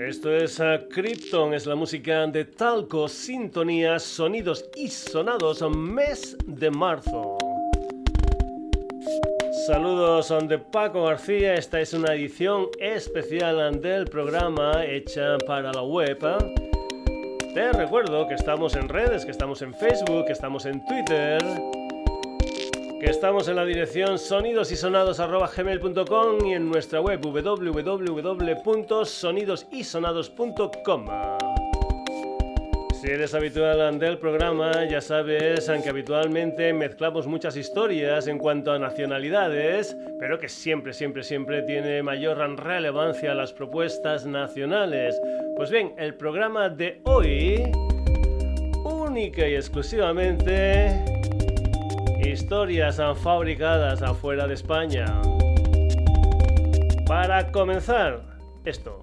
Esto es uh, Krypton, es la música de Talco, Sintonías, Sonidos y Sonados, mes de marzo. Saludos de Paco García, esta es una edición especial del programa hecha para la web. Te recuerdo que estamos en redes, que estamos en Facebook, que estamos en Twitter que estamos en la dirección sonidosysonados.gmail.com y en nuestra web www.sonidosysonados.com. Si eres habitual del programa, ya sabes que habitualmente mezclamos muchas historias en cuanto a nacionalidades, pero que siempre, siempre, siempre tiene mayor relevancia las propuestas nacionales. Pues bien, el programa de hoy, única y exclusivamente Historias fabricadas afuera de España. Para comenzar, esto.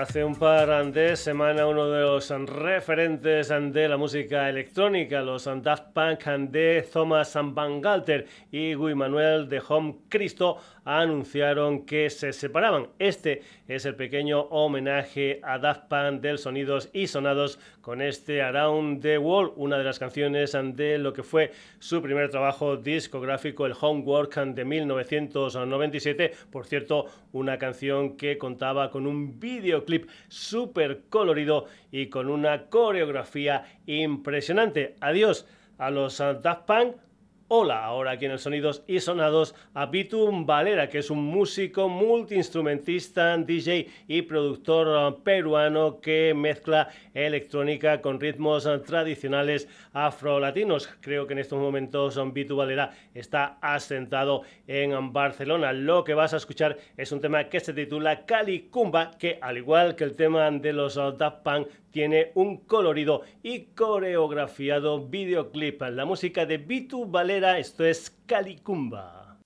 Hace un par de semanas uno de los referentes de la música electrónica, los Daft Punk de Thomas Van Galter y Guy Manuel de Home Cristo, anunciaron que se separaban. Este es el pequeño homenaje a Daft Punk del Sonidos y Sonados con este Around the World, una de las canciones de lo que fue su primer trabajo discográfico, el Homework de 1997. Por cierto, una canción que contaba con un videoclip súper colorido y con una coreografía impresionante. Adiós a los Daft Punk Hola, ahora aquí en el Sonidos y Sonados a Bitum Valera, que es un músico, multiinstrumentista, DJ y productor uh, peruano que mezcla electrónica con ritmos uh, tradicionales afrolatinos. Creo que en estos momentos um, Bitu Valera está asentado en Barcelona. Lo que vas a escuchar es un tema que se titula Cali Cumba, que al igual que el tema de los Daft Punk, tiene un colorido y coreografiado videoclip. La música de Bitu Valera, esto es Calicumba.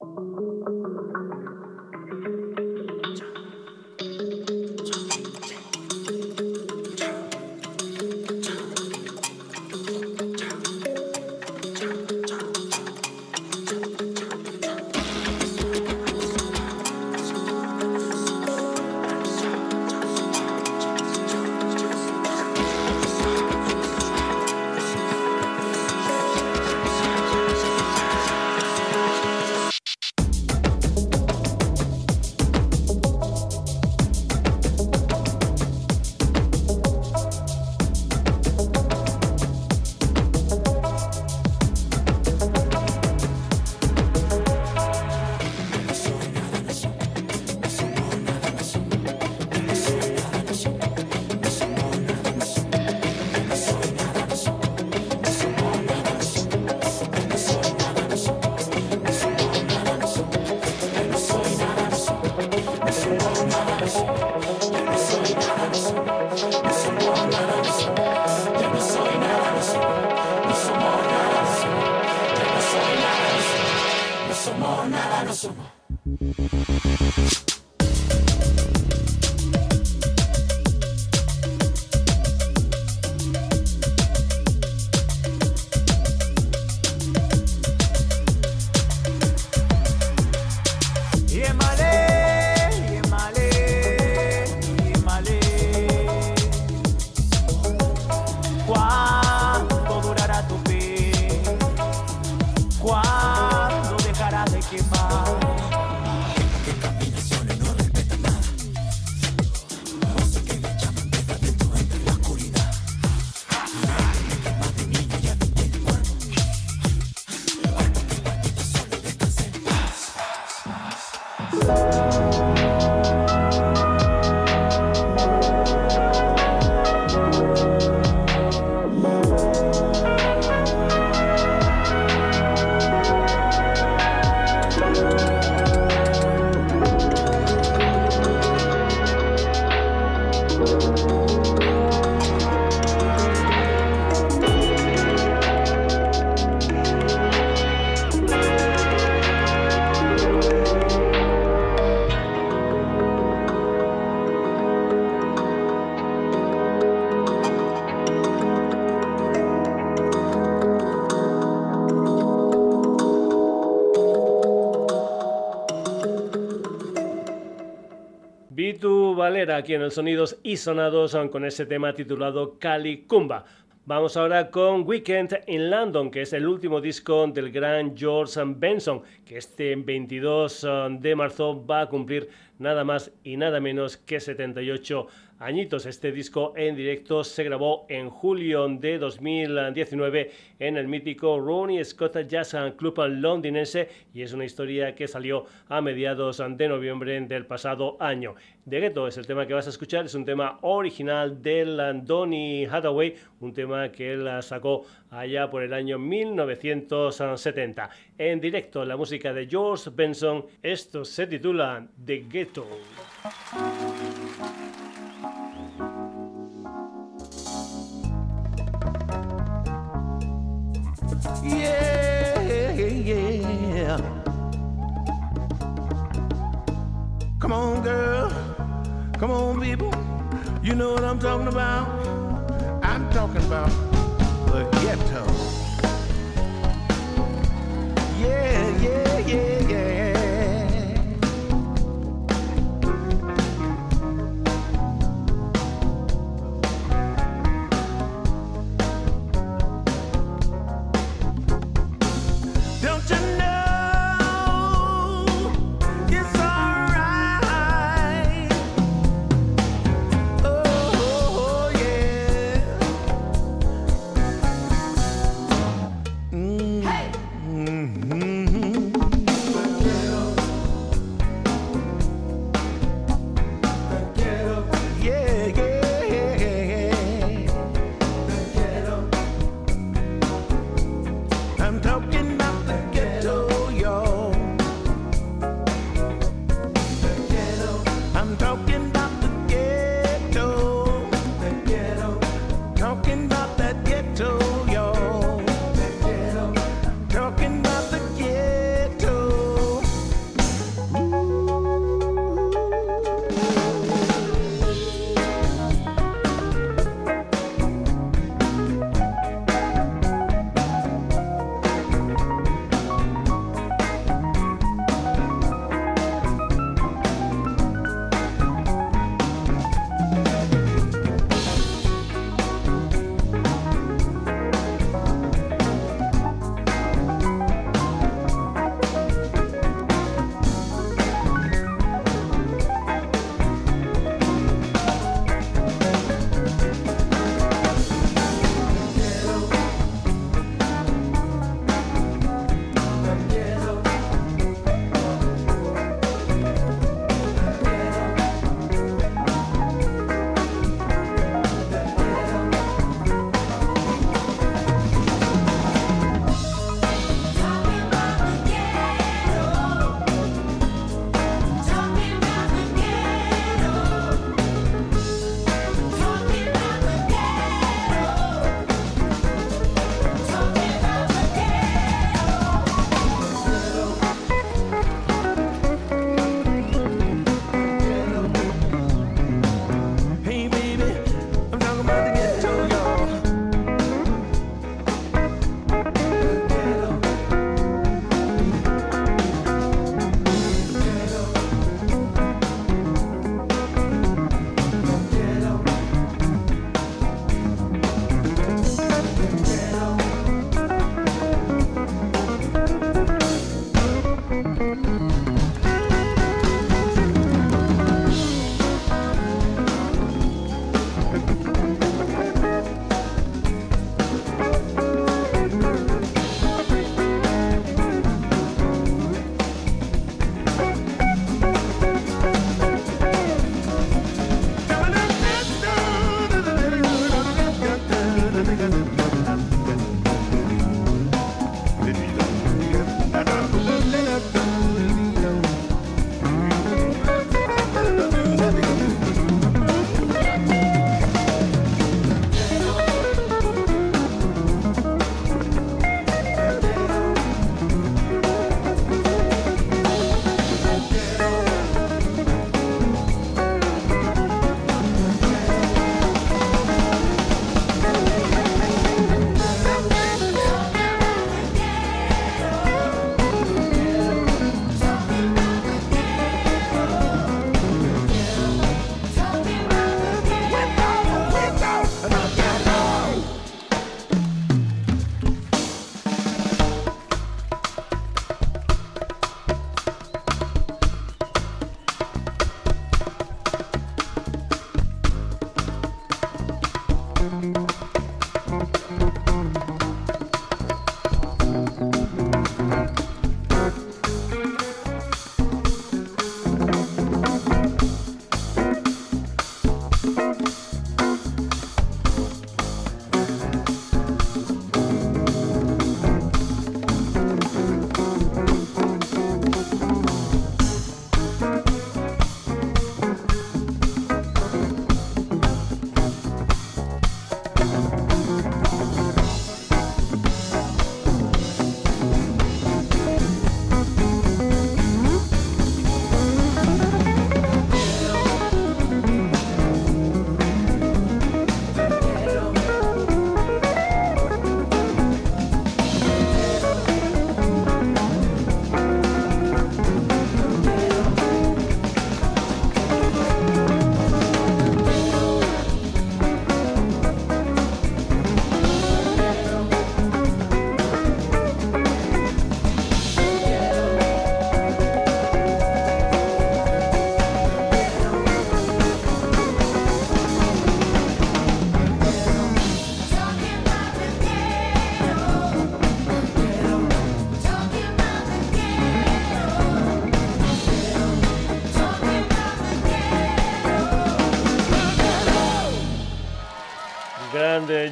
Mickey Mouse. Aquí en el Sonidos y Sonados con ese tema titulado Cali Cumba. Vamos ahora con Weekend in London, que es el último disco del gran George Benson, que este 22 de marzo va a cumplir nada más y nada menos que 78 añitos. Este disco en directo se grabó en julio de 2019 en el mítico Ronnie Scott Jazz Club londinense y es una historia que salió a mediados de noviembre del pasado año. De Ghetto es el tema que vas a escuchar, es un tema original del Donny Hathaway, un tema que él sacó allá por el año 1970. En directo la música de George Benson, esto se titula The Ghetto. Yeah, yeah. Yeah. Come on, girl. Come on, people. You know what I'm talking about? I'm talking about the ghetto. Yeah, yeah, yeah, yeah.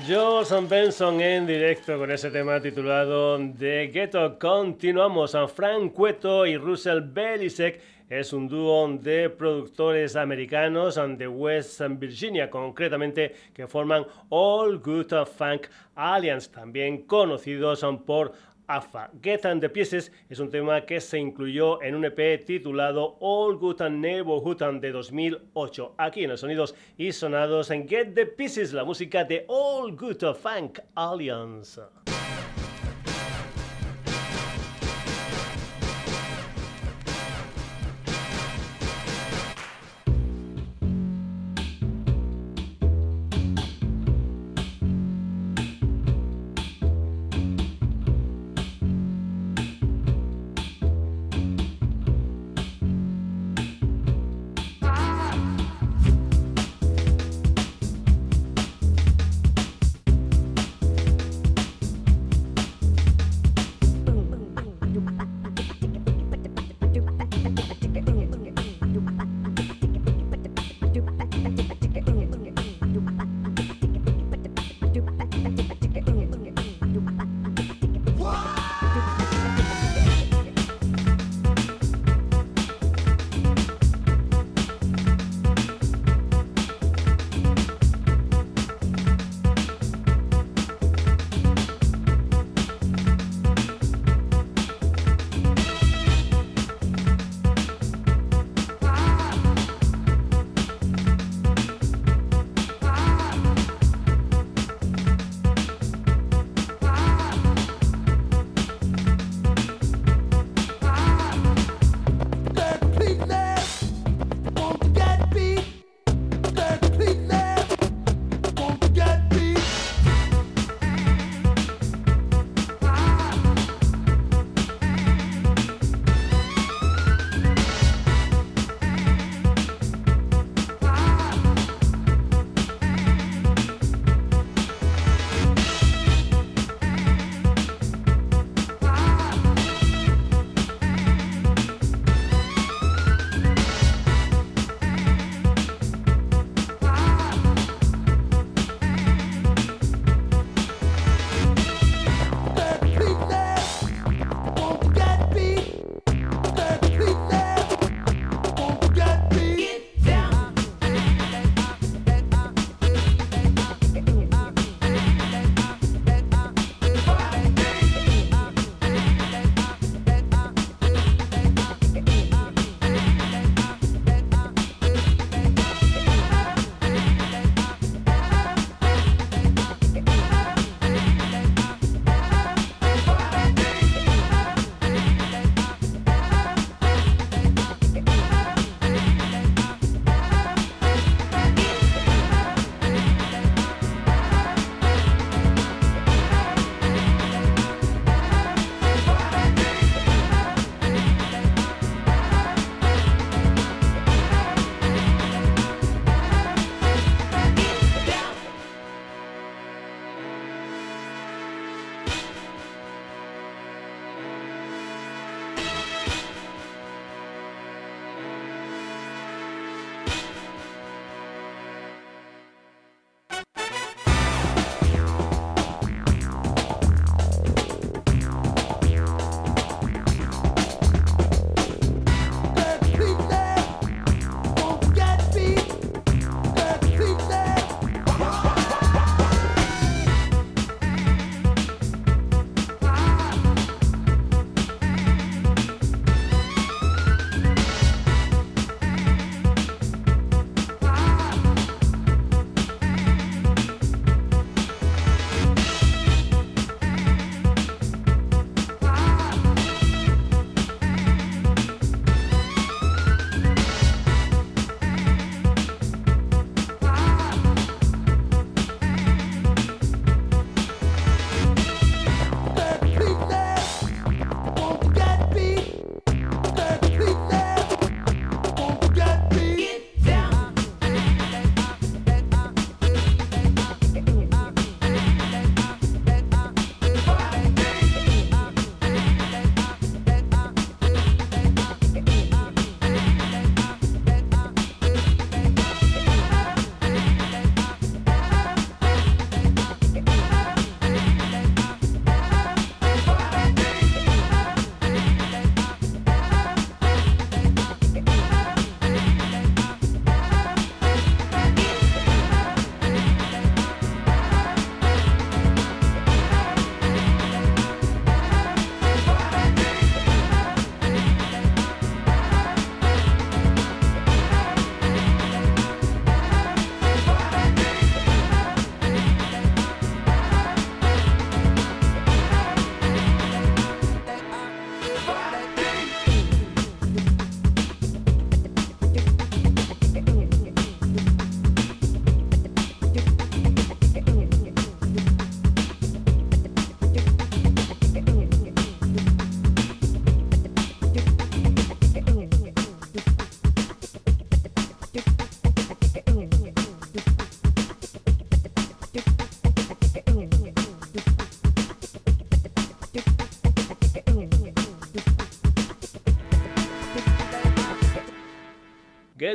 Jules Benson en directo con ese tema titulado The Ghetto. Continuamos a Frank Cueto y Russell Belisek. Es un dúo de productores americanos de West Virginia, concretamente, que forman All Good Funk Alliance, también conocidos por AFA. Get and the Pieces es un tema que se incluyó en un EP titulado All Good and Neighborhood de 2008. Aquí en los sonidos y sonados en Get the Pieces, la música de All Good Funk Alliance.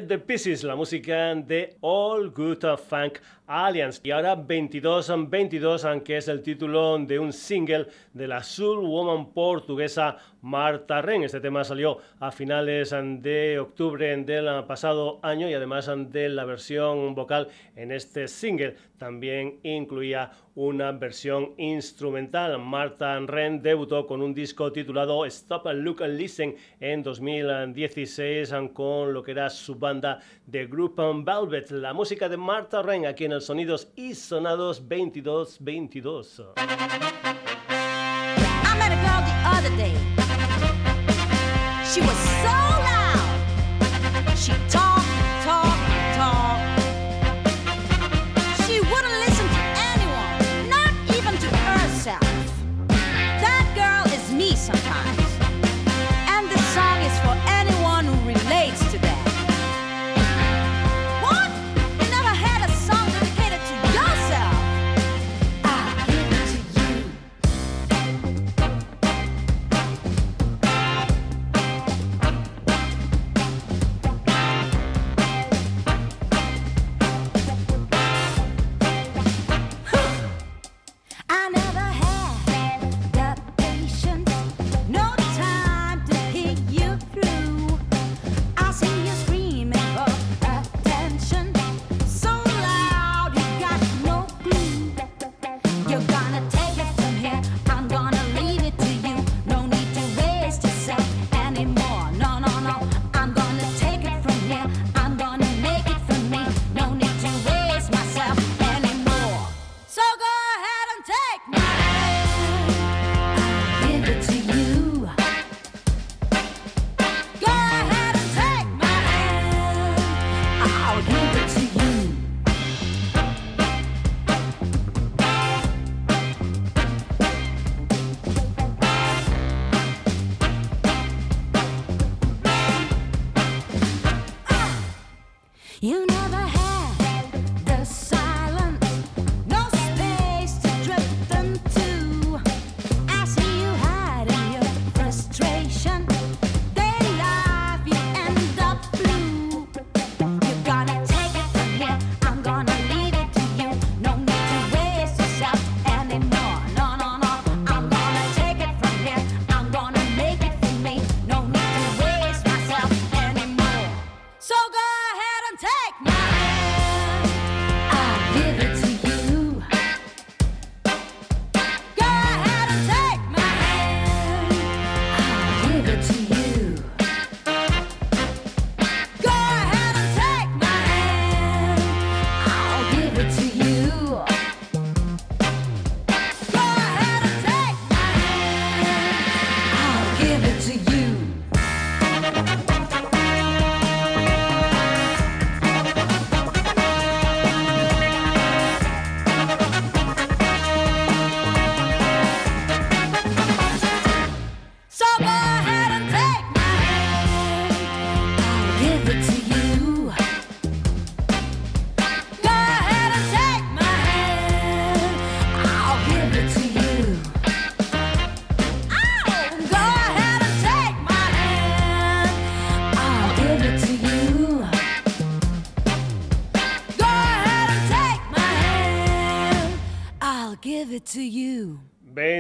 The Pieces, la música de All Good Funk Alliance. Y ahora 22 22, aunque es el título de un single de la soul woman portuguesa Marta Ren. Este tema salió a finales de octubre del pasado año y además de la versión vocal en este single también incluía una versión instrumental. Marta Ren debutó con un disco titulado Stop and Look and Listen en 2016 con lo que era su banda de Group Velvet. La música de Marta Ren aquí en el Sonidos y Sonados 2222. She was so loud. She talked,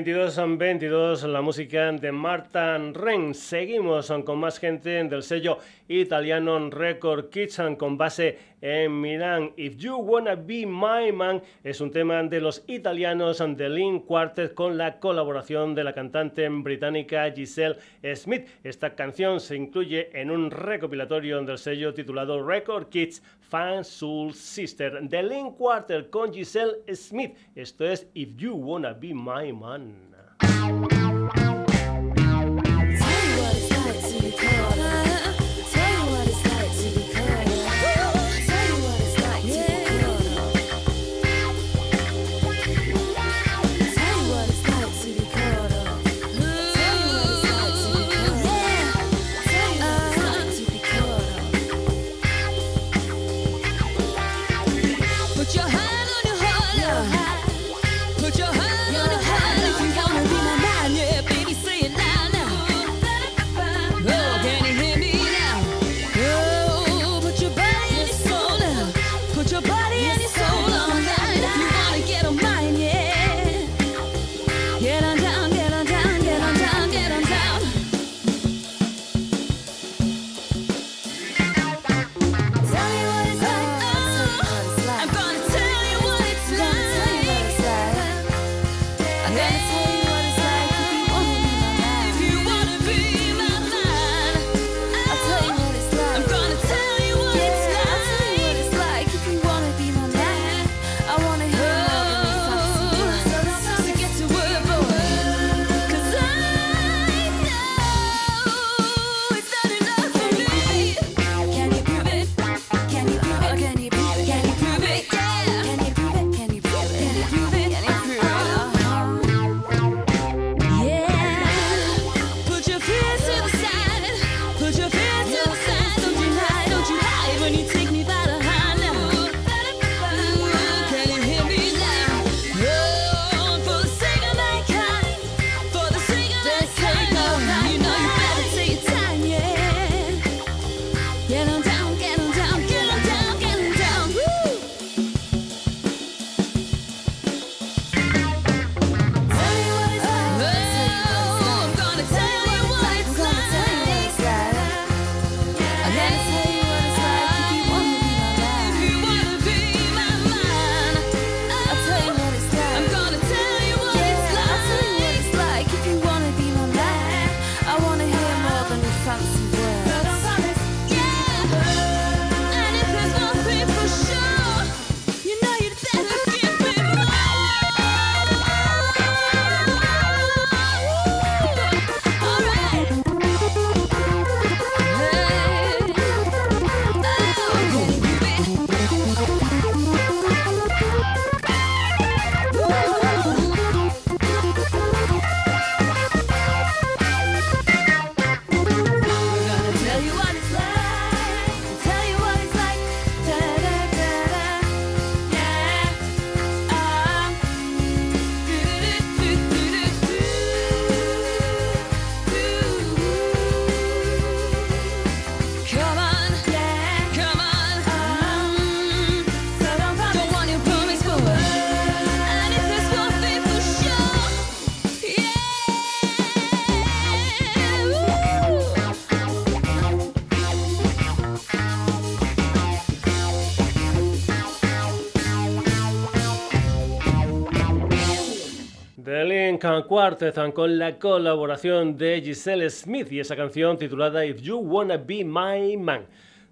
22 en 22, la música de Marta Ren. Seguimos con más gente del sello italiano Record Kitchen con base en Milán. If You Wanna Be My Man es un tema de los italianos The Link Quartet con la colaboración de la cantante británica Giselle Smith. Esta canción se incluye en un recopilatorio del sello titulado Record Kids Fan Soul Sister. The Link Quartet con Giselle Smith. Esto es If You Wanna Be My Man. Tell me what it's like to. Quartet con la colaboración de Giselle Smith y esa canción titulada If You Wanna Be My Man.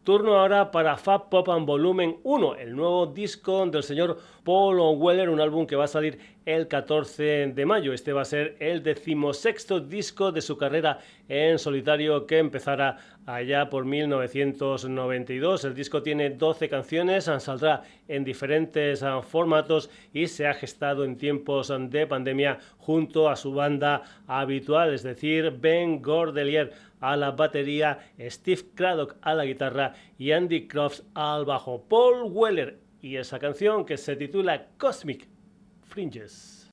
Turno ahora para Fab Pop and Volumen 1, el nuevo disco del señor Paul Weller, un álbum que va a salir el 14 de mayo. Este va a ser el decimosexto disco de su carrera en solitario que empezará allá por 1992. El disco tiene 12 canciones, saldrá en diferentes ah, formatos y se ha gestado en tiempos de pandemia junto a su banda habitual, es decir, Ben Gordelier a la batería, Steve Craddock a la guitarra y Andy Crofts al bajo. Paul Weller y esa canción que se titula Cosmic Fringes.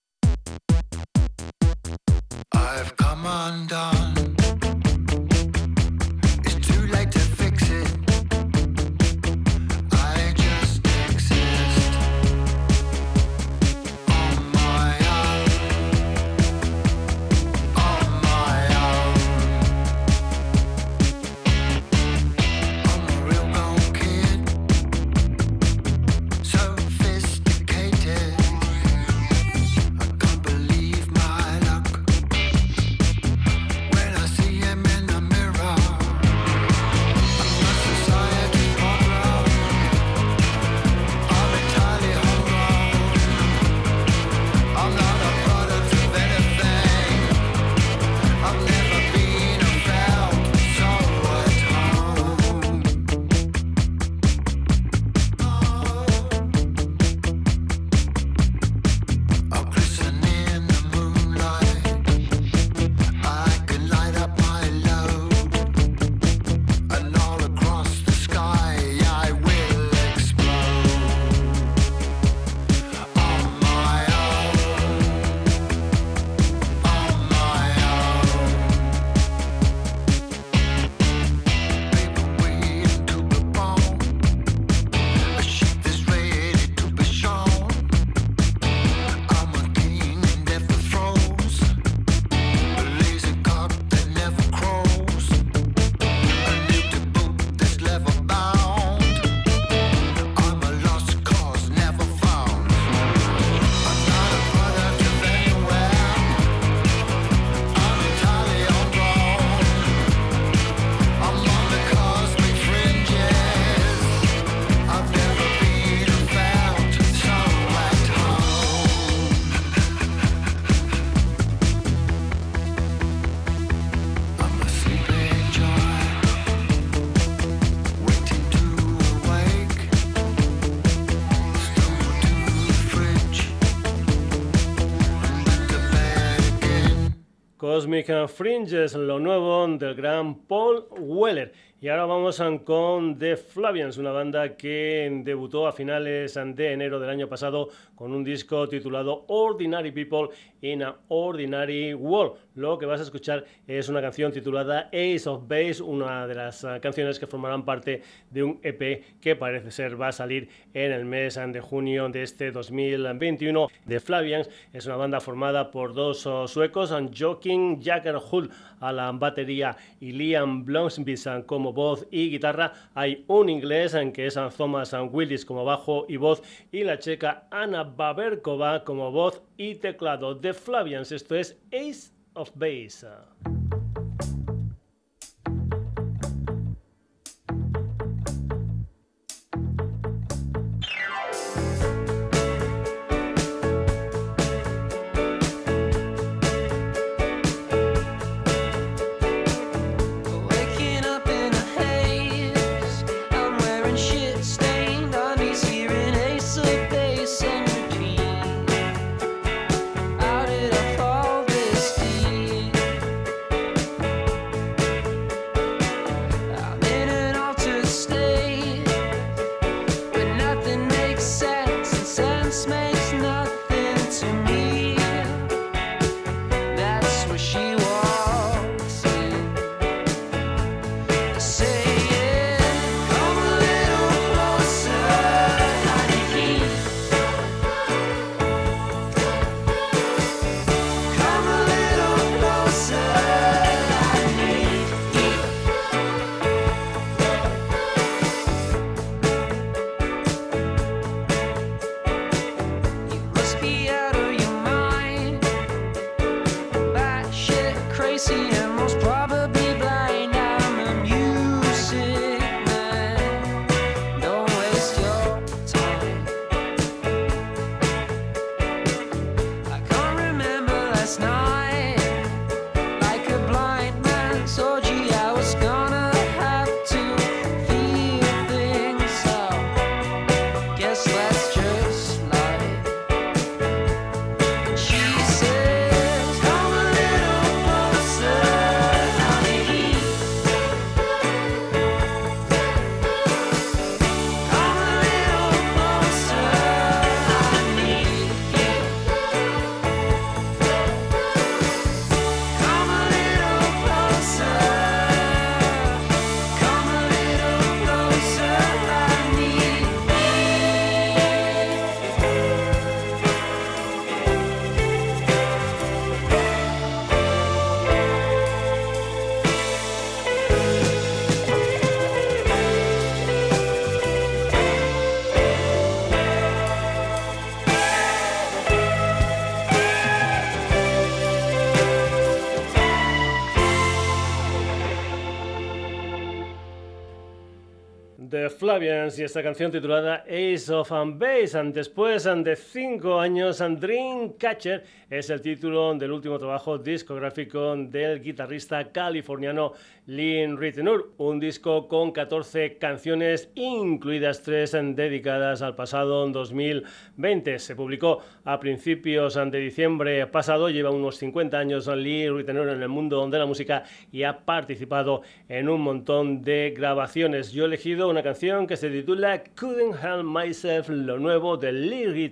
Cosmic Fringes, lo nuevo del gran Paul Weller. Y ahora vamos con The Flavians, una banda que debutó a finales de enero del año pasado con un disco titulado Ordinary People in an Ordinary World. Lo que vas a escuchar es una canción titulada Ace of Base, una de las ah, canciones que formarán parte de un EP que parece ser va a salir en el mes de junio de este 2021. The Flavians es una banda formada por dos oh, suecos, Joking Jagger Hull a la batería y Liam Blomsby como voz y guitarra. Hay un inglés en que es Thomas Willis como bajo y voz y la checa Anna Baberkova como voz y teclado. de Flavians, esto es Ace of Base. Flavians y esta canción titulada Ace of Base. Después de cinco años, Dreamcatcher es el título del último trabajo discográfico del guitarrista californiano Lynn Rittenur. Un disco con 14 canciones, incluidas tres dedicadas al pasado 2020. Se publicó a principios de diciembre pasado. Lleva unos 50 años Lynn Rittenur en el mundo de la música y ha participado en un montón de grabaciones. Yo he elegido una canción que se titula Couldn't Help Myself, lo nuevo de Lily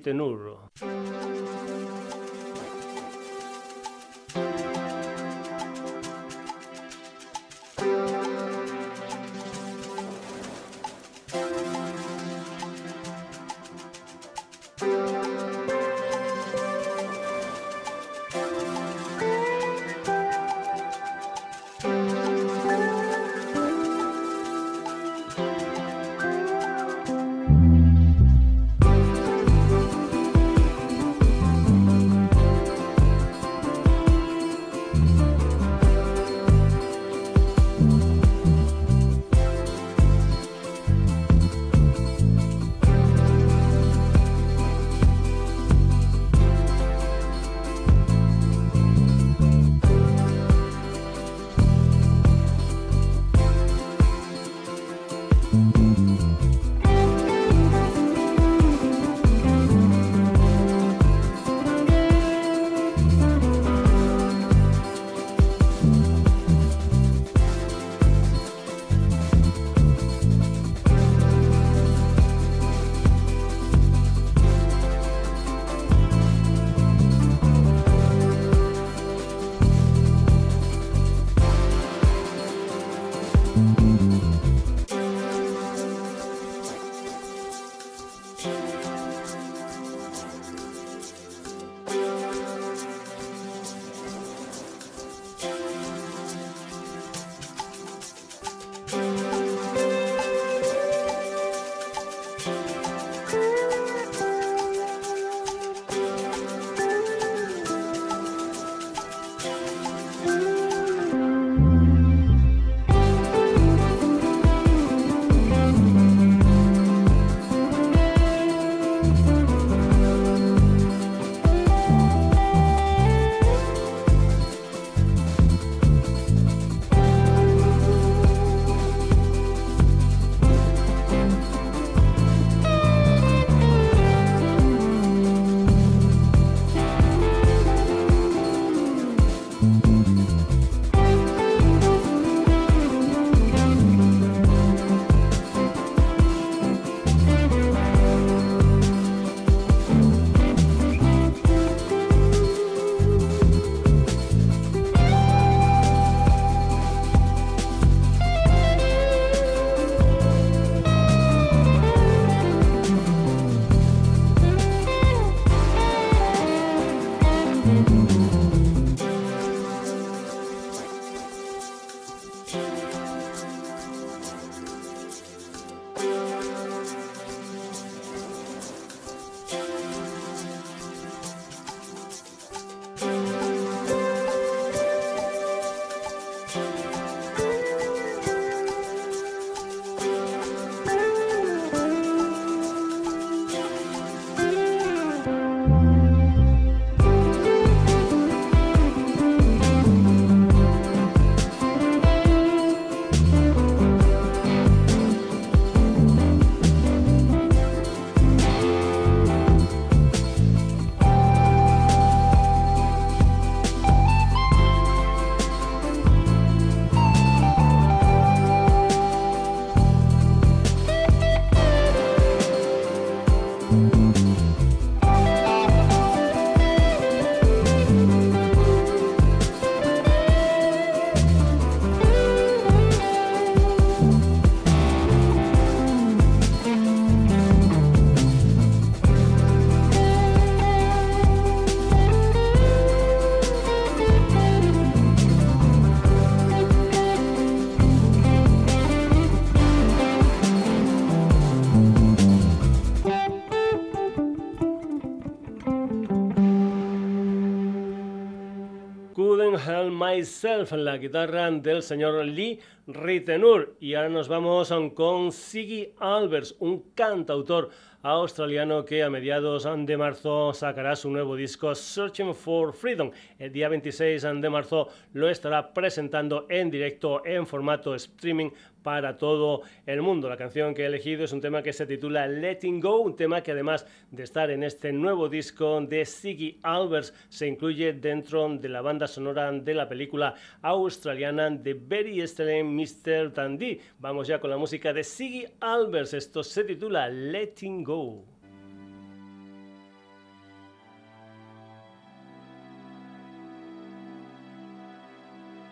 Tenur. Myself, la guitarra del señor Lee Ritenur. Y ahora nos vamos con Siggy Albers, un cantautor australiano que a mediados de marzo sacará su nuevo disco Searching for Freedom. El día 26 de marzo lo estará presentando en directo en formato streaming para todo el mundo. La canción que he elegido es un tema que se titula Letting Go, un tema que además de estar en este nuevo disco de Siggy Albers se incluye dentro de la banda sonora de la película australiana de Very Stellan Mr. Tandy. Vamos ya con la música de Siggy Albers. Esto se titula Letting Go.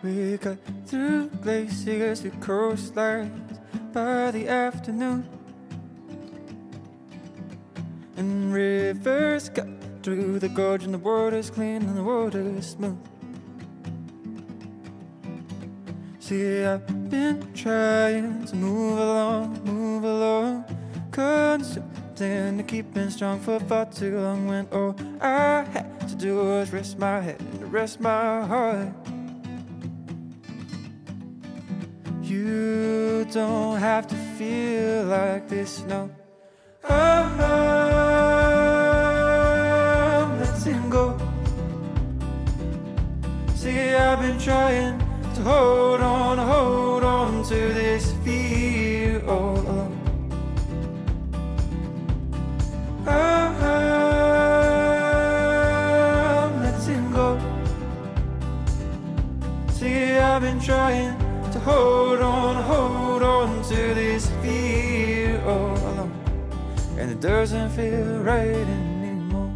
We cut through glaciers to coastlines by the afternoon. And rivers cut through the gorge, and the water's clean and the water's smooth. See, I've been trying to move along, move along, constantly to keeping strong for far too long. When all I had to do was rest my head and rest my heart. You don't have to feel like this, no. Uh-huh. I'm letting go. See, I've been trying to hold on, hold on to this fear all along. Uh-huh. I'm letting go. See, I've been trying hold on, hold on to this fear all alone. And it doesn't feel right anymore.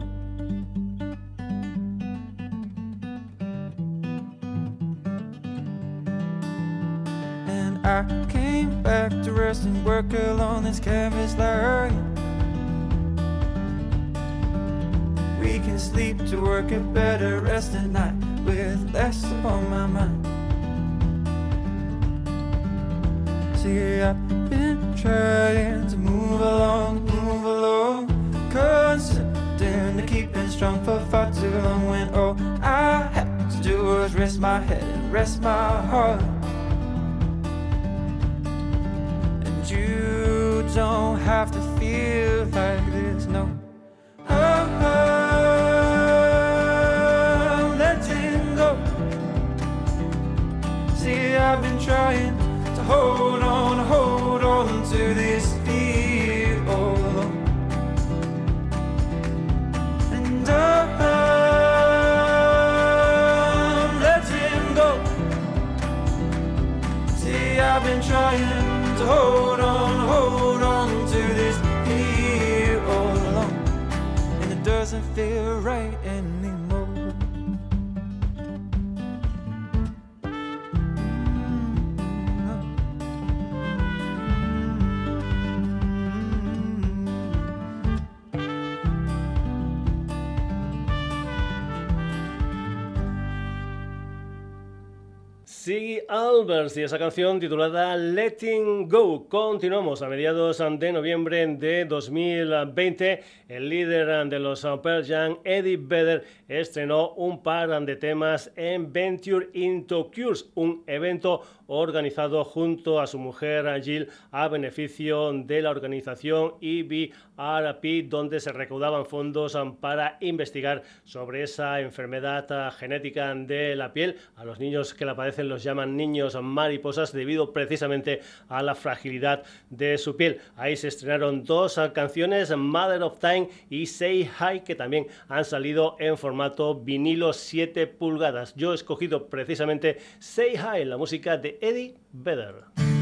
And I came back to rest and work along this canvas line. We can sleep to work a better rest at night with less upon my mind. See, I've been trying to move along, move along, constant to keeping strong for far too long. When all I had to do was rest my head and rest my heart. And you don't have to feel like this, no. Oh, see, I've been trying to hold trying to hold on, hold on to this fear all along. And it doesn't feel right Siggy Albers y esa canción titulada Letting Go. Continuamos a mediados de noviembre de 2020. El líder de los Pearl Jam, Eddie Vedder, estrenó un par de temas en Venture into Cures, un evento organizado junto a su mujer Jill a beneficio de la organización EBRP, donde se recaudaban fondos para investigar sobre esa enfermedad genética de la piel. A los niños que la padecen los llaman niños mariposas debido precisamente a la fragilidad de su piel. Ahí se estrenaron dos canciones, Mother of Time y Say Hi, que también han salido en formato vinilo 7 pulgadas. Yo he escogido precisamente Say Hi, la música de Eddie Vedder.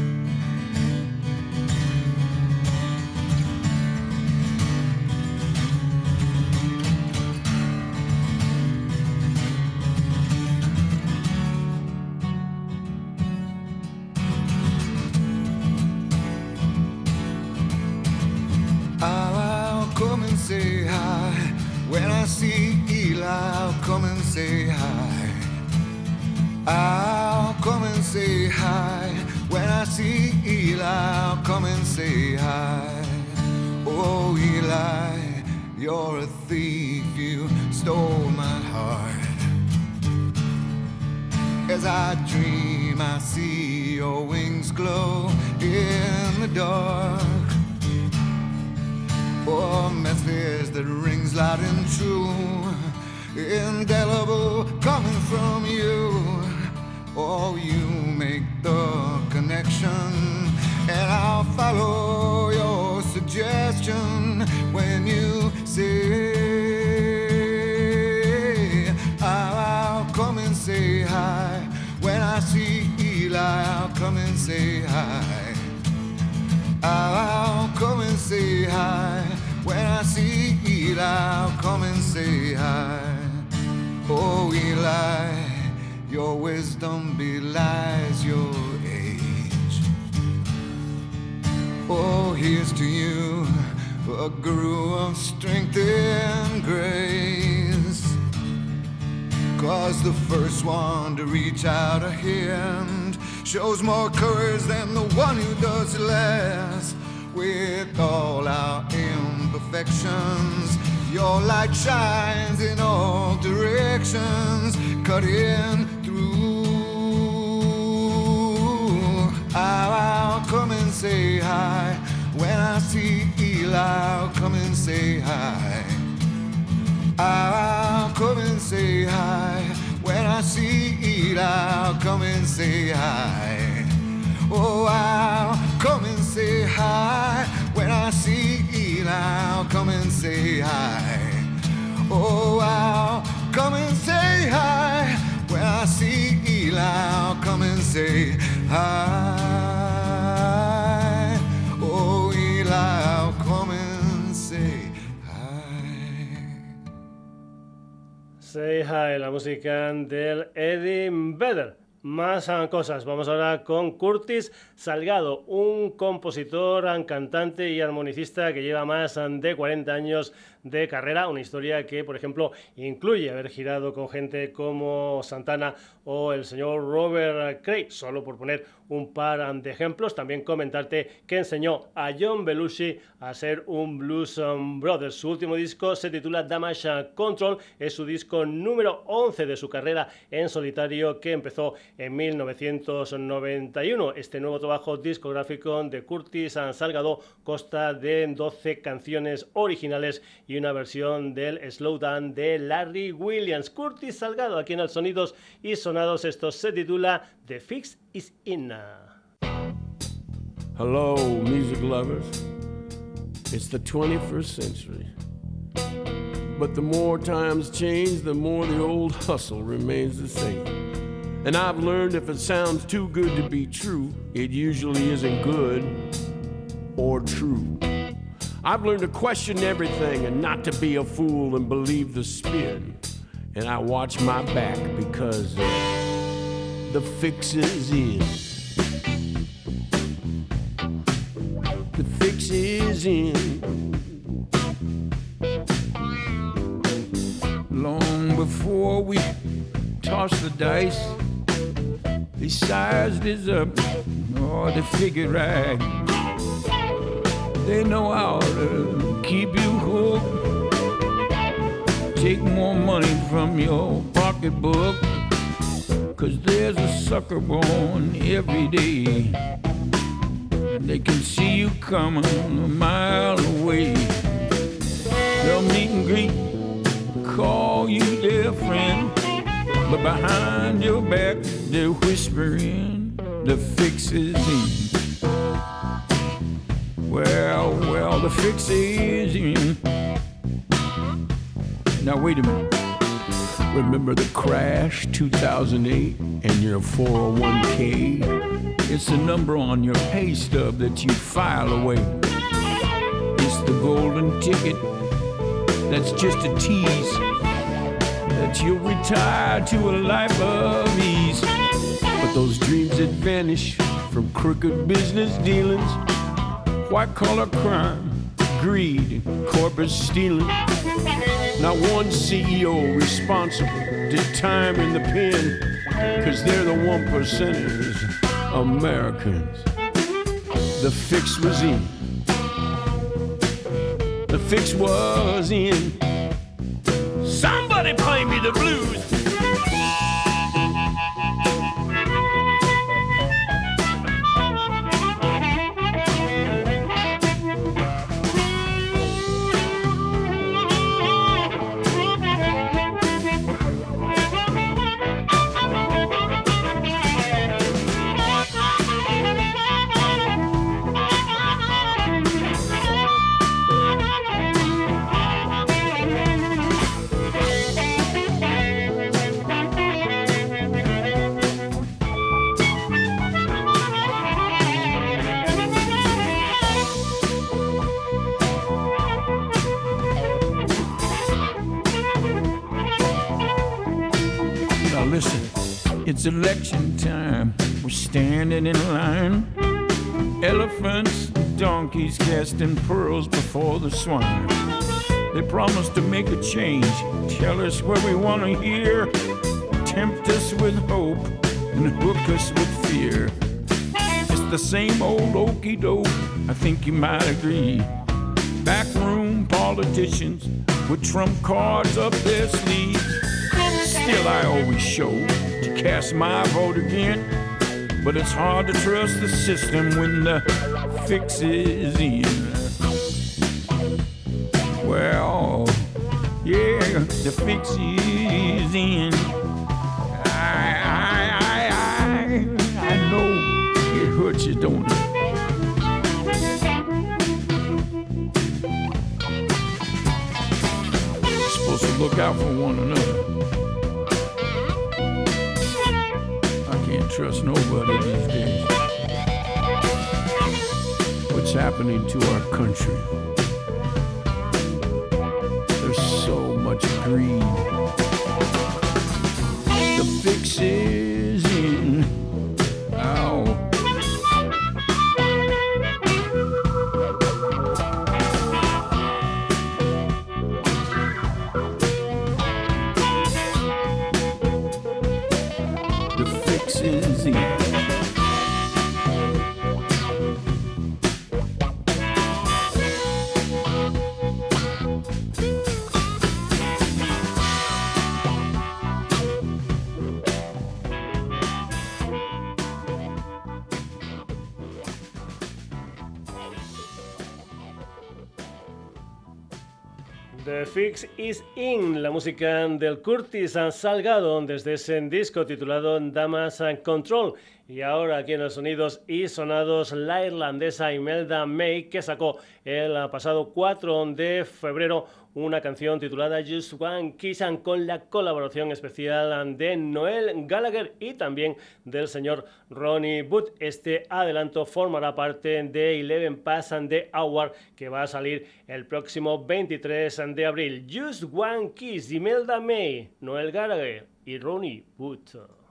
You're a thief. You stole my heart. As I dream, I see your wings glow in the dark. Oh, message that rings loud and true, indelible coming from you. Oh, you make the connection, and I'll follow your suggestion say hi. I'll come and say hi. When I see Eli, I'll come and say hi. Oh, Eli, your wisdom belies your age. Oh, here's to you, a guru of strength and grace. Cause the first one to reach out a hand shows more courage than the one who does less. With all our imperfections, your light shines in all directions, cutting through. I'll, I'll come and say hi. When I see Eli, I'll come and say hi. I'll come and say hi. When I see I'll come and say hi. Oh, I'll come and say hi. When I see Eli, I'll come and say hi. Oh, I'll come and say hi. When I see Eli, I'll come and say hi. Say Hi, la música del Eddie Vedder. Más cosas. Vamos ahora con Curtis Salgado, un compositor, cantante y armonicista que lleva más de 40 años de carrera. Una historia que, por ejemplo, incluye haber girado con gente como Santana o el señor Robert Craig, solo por poner un par de ejemplos. También comentarte que enseñó a John Belushi a ser un Blues Brothers. Su último disco se titula Damage Control, es su disco número 11 de su carrera en solitario que empezó en 1991. Este nuevo trabajo discográfico de Curtis Salgado consta de 12 canciones originales y una versión del Slowdown de Larry Williams. Curtis Salgado aquí en el Sonidos y Sonados. Esto se titula The Fix is In. Hello, music lovers. It's the 21st century. But the more times change, the more the old hustle remains the same. And I've learned if it sounds too good to be true, it usually isn't good or true. I've learned to question everything and not to be a fool and believe the spin. And I watch my back because uh, the fix is in. The fix is in. Long before we toss the dice, they sized us up, or they figured right. They know how to keep you hooked. Take more money from your pocketbook. Cause there's a sucker born every day. They can see you coming a mile away. They'll meet and greet, call you their friend. But behind your back, they're whispering the fix is in. Well, well, the fix is in. Now, wait a minute. Remember the crash 2008 and your 401k? It's the number on your pay stub that you file away. It's the golden ticket that's just a tease that you'll retire to a life of ease. But those dreams that vanish from crooked business dealings, white collar crime, greed, and corporate stealing. Not one CEO responsible did time in the pen, cause they're the one percenters, Americans. The fix was in. The fix was in. Somebody play me the blues. It's election time. We're standing in line. Elephants, donkeys casting pearls before the swine. They promise to make a change, tell us what we want to hear, tempt us with hope, and hook us with fear. It's the same old okey doke, I think you might agree. Backroom politicians with trump cards up their sleeves. Still, I always show to cast my vote again. But it's hard to trust the system when the fix is in. Well, yeah, the fix is in. I, I, I, I, I know it hurts you, don't it? Supposed to look out for one another. Trust nobody these days. What's happening to our country? There's so much greed. The fix is In, la música del Curtis Salgado desde ese disco titulado Damas and Control. Y ahora aquí en los sonidos y sonados, la irlandesa Imelda May, que sacó el pasado 4 de febrero una canción titulada Just One Kiss and con la colaboración especial de Noel Gallagher y también del señor Ronnie Wood. Este adelanto formará parte de Eleven Pass and the Hour que va a salir el próximo 23 de abril. Just One Kiss, Imelda May, Noel Gallagher y Ronnie Wood.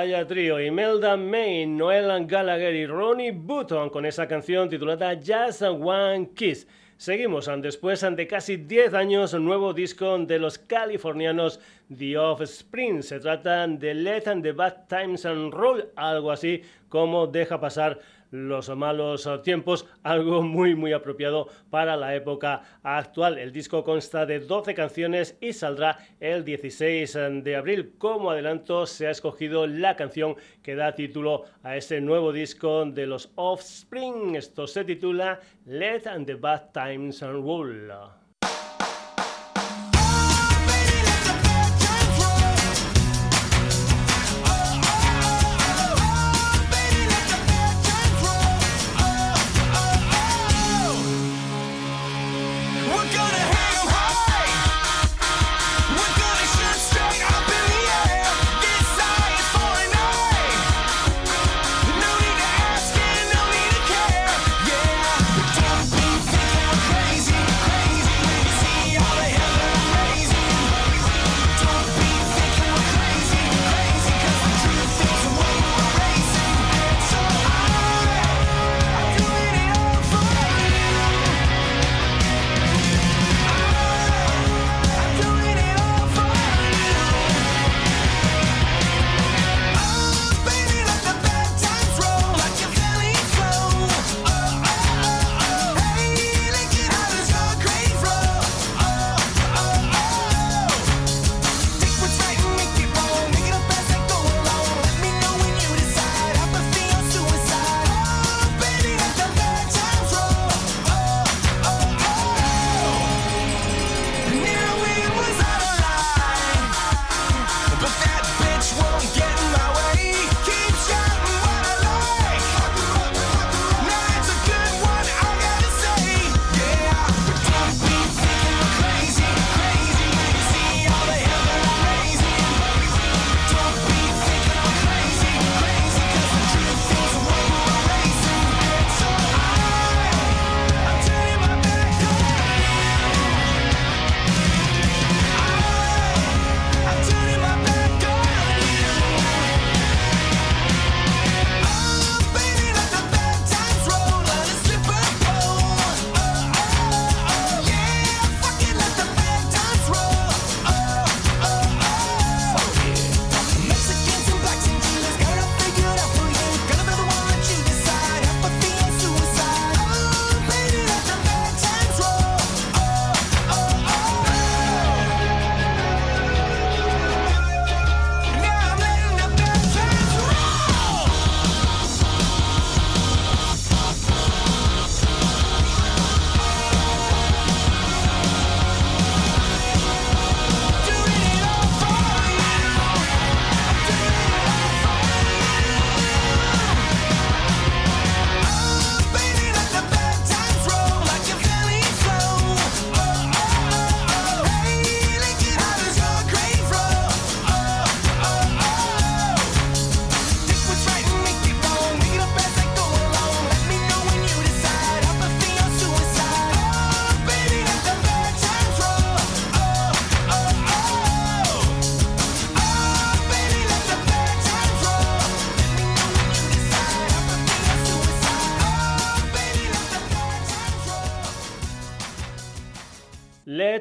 Vaya trío, Imelda May, Noel Gallagher y Ronnie Button con esa canción titulada Just One Kiss. Seguimos después de casi 10 años, un nuevo disco de los californianos The Offspring. Se trata de Let and the Bad Times and Roll, algo así como deja pasar los malos tiempos, algo muy muy apropiado para la época actual. El disco consta de 12 canciones y saldrá el 16 de abril. Como adelanto se ha escogido la canción que da título a ese nuevo disco de los Offspring. Esto se titula Let and the Bad Times Roll. We're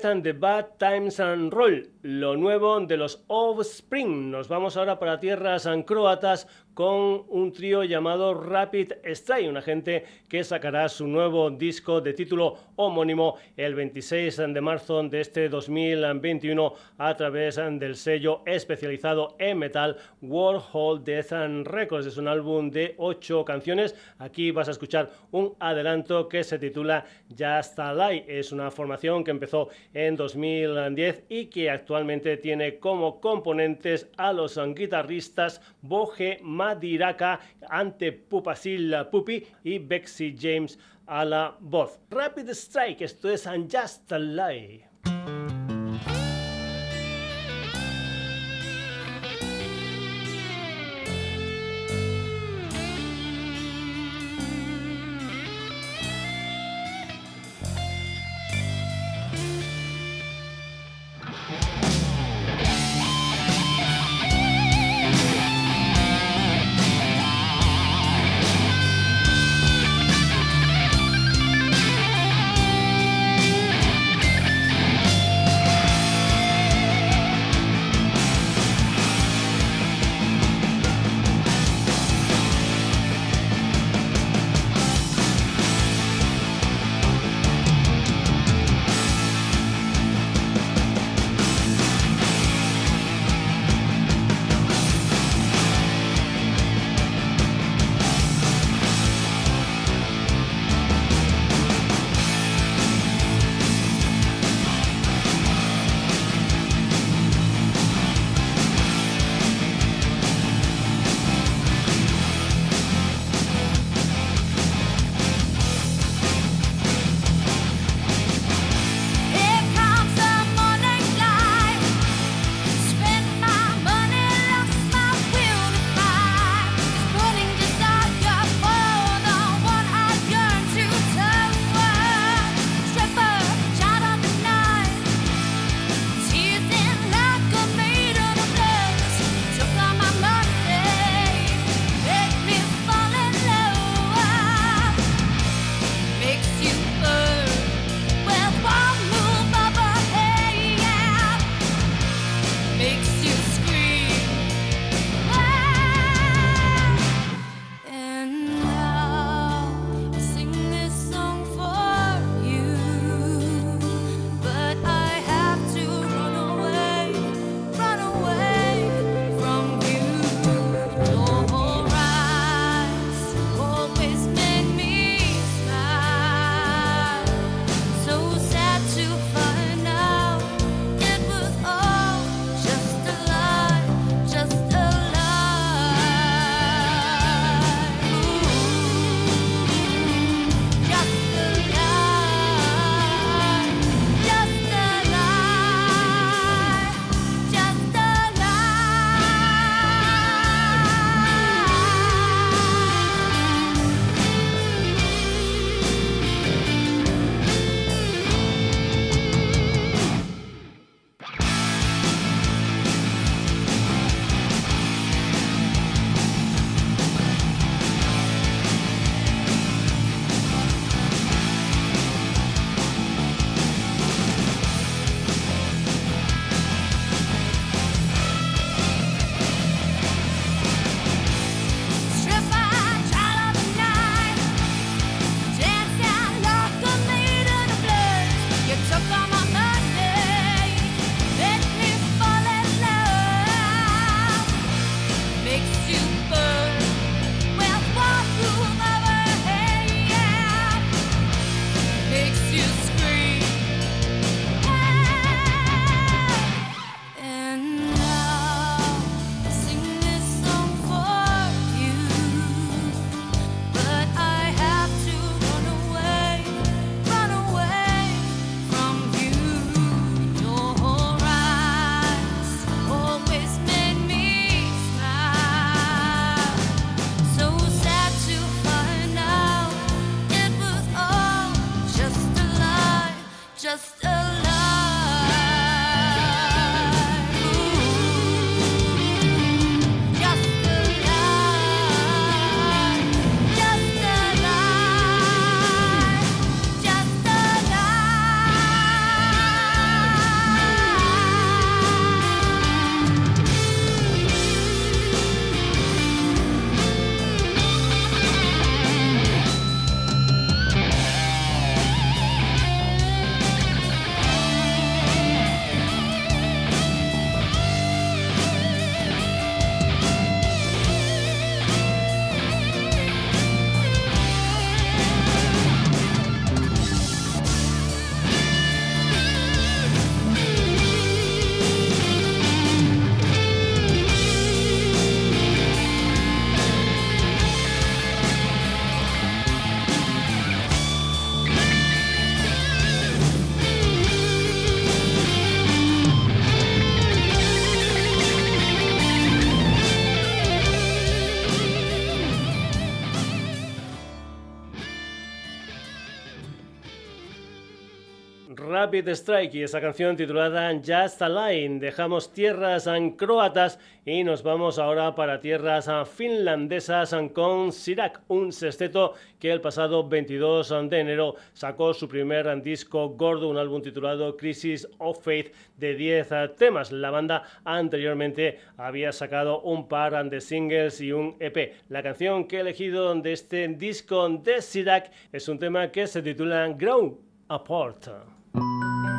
and the Bad Times and Roll, lo nuevo de los Offspring. Nos vamos ahora para tierras croatas con un trío llamado Rapid Strike, una gente que sacará su nuevo disco de título homónimo el 26 de marzo de este 2021 a través del sello especializado en metal Warhol Death and Records. Es un álbum de ocho canciones. Aquí vas a escuchar un adelanto que se titula Just a Lie. Es una formación que empezó en 2010 y que actualmente tiene como componentes a los guitarristas Boje Madiraka, Ante Pupasil Pupi y Bexy James a la voz. Rapid Strike, esto es Just a Lie. Rapid Strike y esa canción titulada Just a Line. Dejamos tierras croatas y nos vamos ahora para tierras finlandesas con Sirak, un sexteto que el pasado 22 de enero sacó su primer disco gordo, un álbum titulado Crisis of Faith de 10 ah, temas. La banda anteriormente había sacado un par de singles y un EP. La canción que he elegido de este disco de Sirak es un tema que se titula Grow Apart. Lie.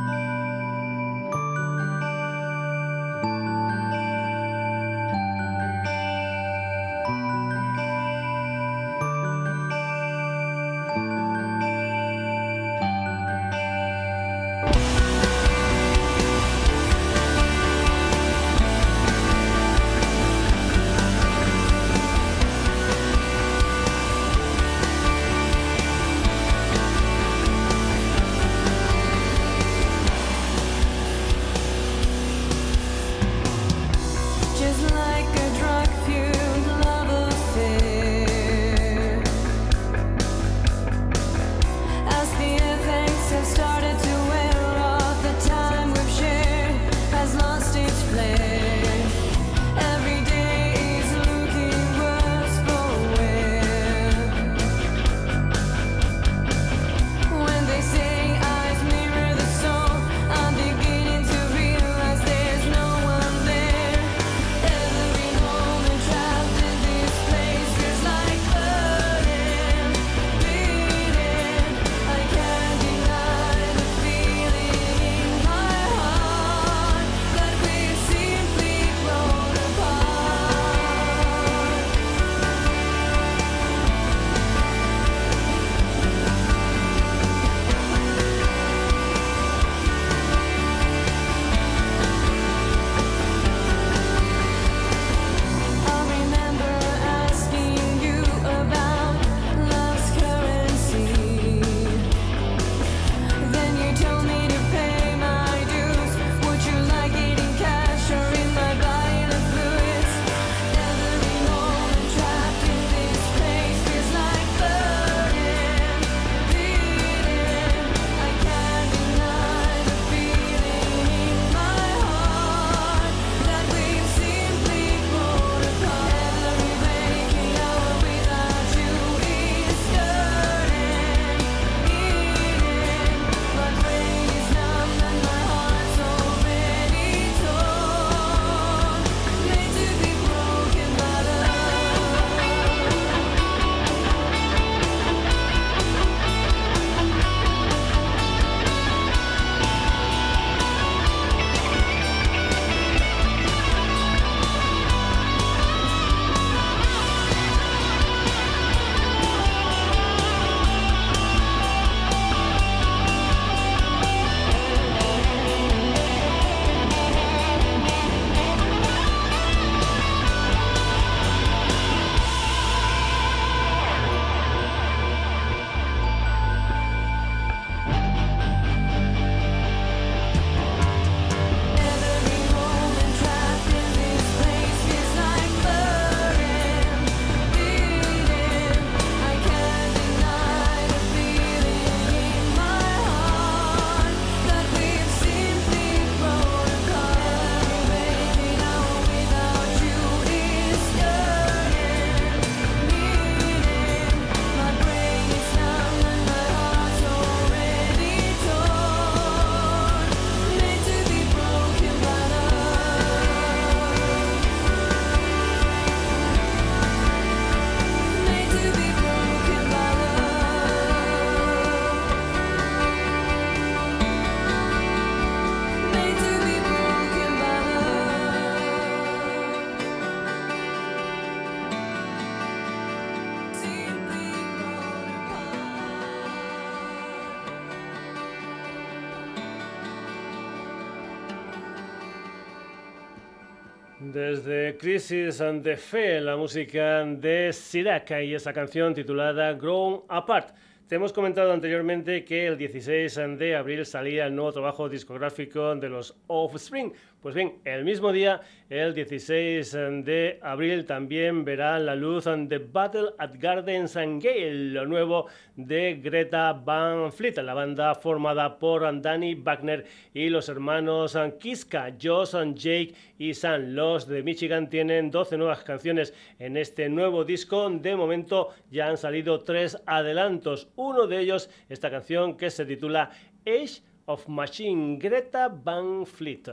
Crisis the Fe, la música de Siraka y esa canción titulada Grown Apart. Te hemos comentado anteriormente que el 16 de abril salía el nuevo trabajo discográfico de los Offspring. Pues bien, el mismo día, el 16 de abril, también verá la luz The Battle at Gardens and Gale, lo nuevo de Greta Van Fleet, la banda formada por Danny Wagner y los hermanos Kiska, Josh, Jake y Sam. Los de Michigan tienen 12 nuevas canciones en este nuevo disco. De momento ya han salido tres adelantos. Uno de ellos, esta canción que se titula Age of Machine, Greta Van Fleet.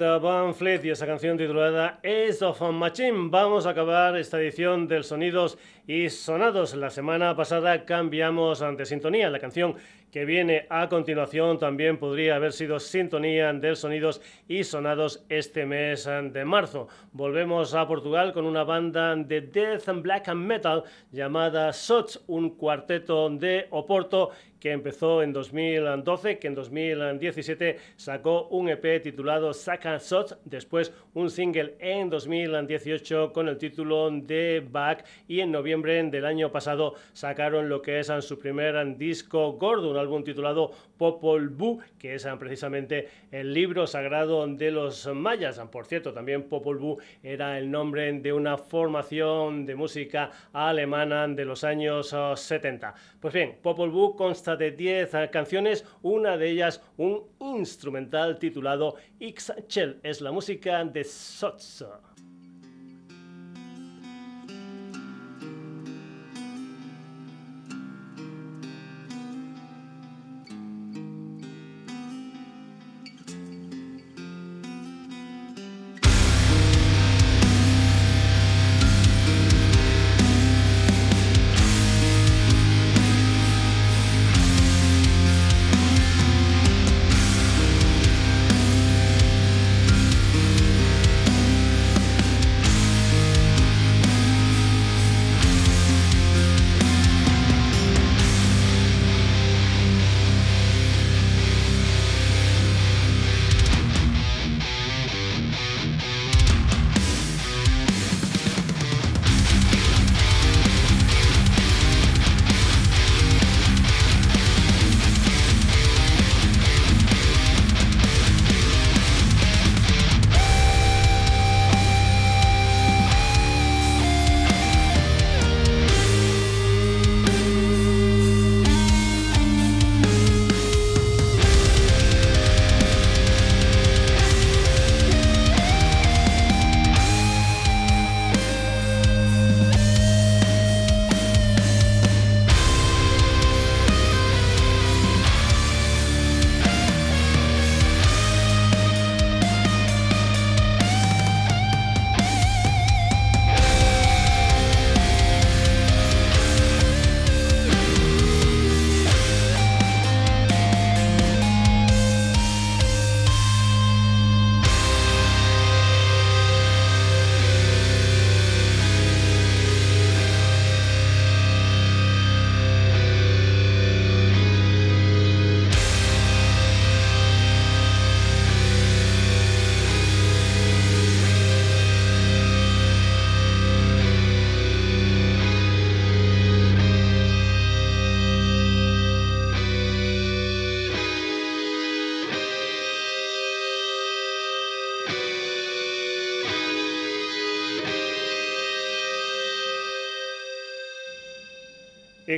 Van Fleet y esa canción titulada Ace of Machine. Vamos a acabar esta edición del Sonidos y Sonados. La semana pasada cambiamos ante sintonía. La canción que viene a continuación también podría haber sido sintonía del Sonidos y Sonados este mes de marzo. Volvemos a Portugal con una banda de death and black and metal llamada Sots, un cuarteto de Oporto que empezó en 2012, que en 2017 sacó un EP titulado Saka Shots, después un single en 2018 con el título de Back y en noviembre del año pasado sacaron lo que es su primer disco gordo, un álbum titulado Popol Vuh, que es precisamente el libro sagrado de los mayas. Por cierto, también Popol Vuh era el nombre de una formación de música alemana de los años 70. Pues bien, Popol Vuh consta de 10 canciones, una de ellas un instrumental titulado X-Shell. Es la música de Sots.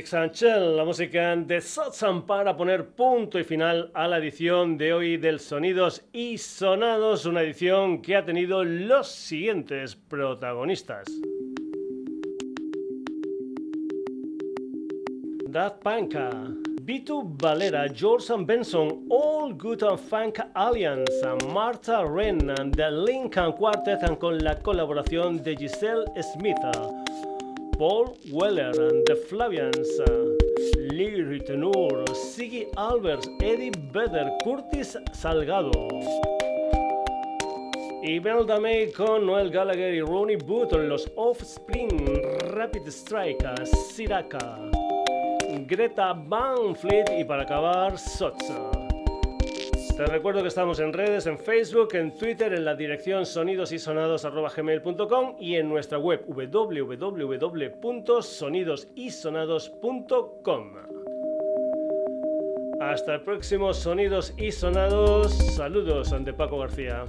Xanchel, la música de Satsam para poner punto y final a la edición de hoy del Sonidos y Sonados, una edición que ha tenido los siguientes protagonistas. Daft Punk, B2 Valera, George Benson, All Good and Funk Alliance, Martha Wren, The Lincoln Quartet con la colaboración de Giselle Smith. Paul Weller, The Flavians, Lee Ritenour, Siggy Albers, Eddie Vedder, Curtis Salgado. Y Belda May con Noel Gallagher y Ronnie Button, los Offspring, Rapid Strike, Siraka, Greta Van Fleet y para acabar, Sotsa. Te recuerdo que estamos en redes, en Facebook, en Twitter, en la dirección sonidosysonados.gmail.com y en nuestra web www.sonidosysonados.com. Hasta el próximo Sonidos y Sonados. Saludos ante Paco García.